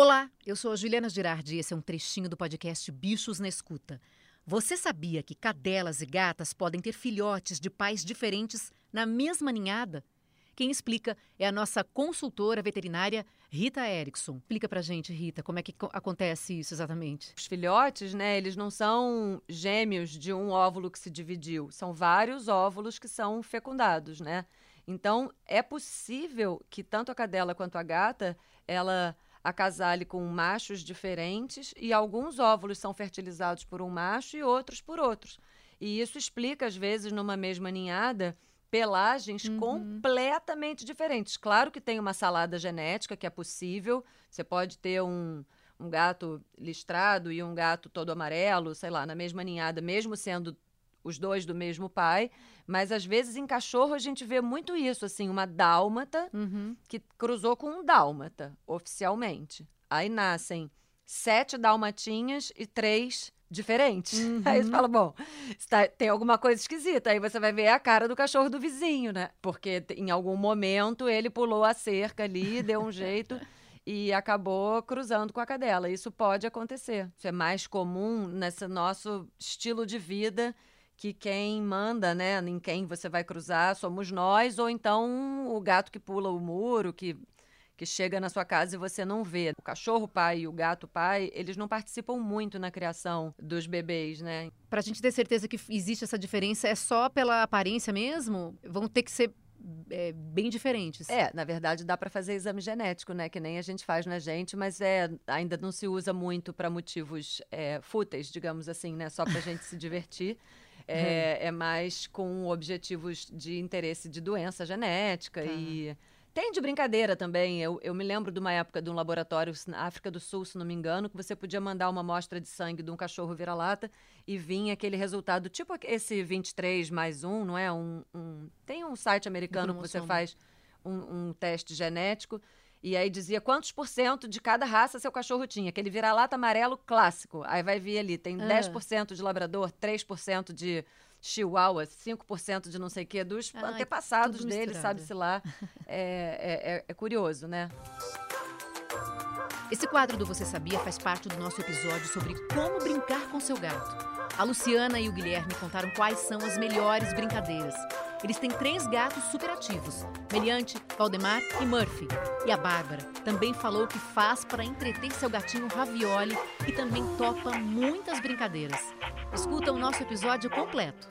Olá, eu sou a Juliana Girardi e esse é um trechinho do podcast Bichos na Escuta. Você sabia que cadelas e gatas podem ter filhotes de pais diferentes na mesma ninhada? Quem explica é a nossa consultora veterinária Rita Erickson. Explica pra gente, Rita, como é que acontece isso exatamente? Os filhotes, né, eles não são gêmeos de um óvulo que se dividiu, são vários óvulos que são fecundados, né? Então, é possível que tanto a cadela quanto a gata, ela acasale com machos diferentes e alguns óvulos são fertilizados por um macho e outros por outros. E isso explica, às vezes, numa mesma ninhada, pelagens uhum. completamente diferentes. Claro que tem uma salada genética que é possível. Você pode ter um, um gato listrado e um gato todo amarelo, sei lá, na mesma ninhada, mesmo sendo os dois do mesmo pai. Mas às vezes em cachorro a gente vê muito isso, assim, uma dálmata uhum. que cruzou com um dálmata, oficialmente. Aí nascem sete dalmatinhas e três diferentes. Uhum. Aí você fala, bom, tá, tem alguma coisa esquisita. Aí você vai ver a cara do cachorro do vizinho, né? Porque em algum momento ele pulou a cerca ali, deu um jeito e acabou cruzando com a cadela. Isso pode acontecer. Isso é mais comum nesse nosso estilo de vida que quem manda, né, em quem você vai cruzar somos nós, ou então o gato que pula o muro, que que chega na sua casa e você não vê. O cachorro pai e o gato pai, eles não participam muito na criação dos bebês, né? Para a gente ter certeza que existe essa diferença, é só pela aparência mesmo? Vão ter que ser é, bem diferentes. É, na verdade dá para fazer exame genético, né? Que nem a gente faz na gente, mas é ainda não se usa muito para motivos é, fúteis, digamos assim, né? Só para gente se divertir. É, é, mais com objetivos de interesse de doença genética tá. e tem de brincadeira também. Eu, eu me lembro de uma época de um laboratório na África do Sul, se não me engano, que você podia mandar uma amostra de sangue de um cachorro vira-lata e vinha aquele resultado, tipo esse 23 mais um, não é? Um, um tem um site americano que você faz um, um teste genético. E aí dizia quantos por cento de cada raça seu cachorro tinha. Aquele vira-lata amarelo clássico. Aí vai vir ali, tem ah. 10% de labrador, 3% de chihuahua, 5% de não sei o quê, dos Ai, antepassados dele, sabe-se lá. É, é, é, é curioso, né? Esse quadro do Você Sabia faz parte do nosso episódio sobre como brincar com seu gato. A Luciana e o Guilherme contaram quais são as melhores brincadeiras. Eles têm três gatos superativos: Meliante, Valdemar e Murphy. E a Bárbara também falou o que faz para entreter seu gatinho Ravioli e também topa muitas brincadeiras. Escuta o nosso episódio completo.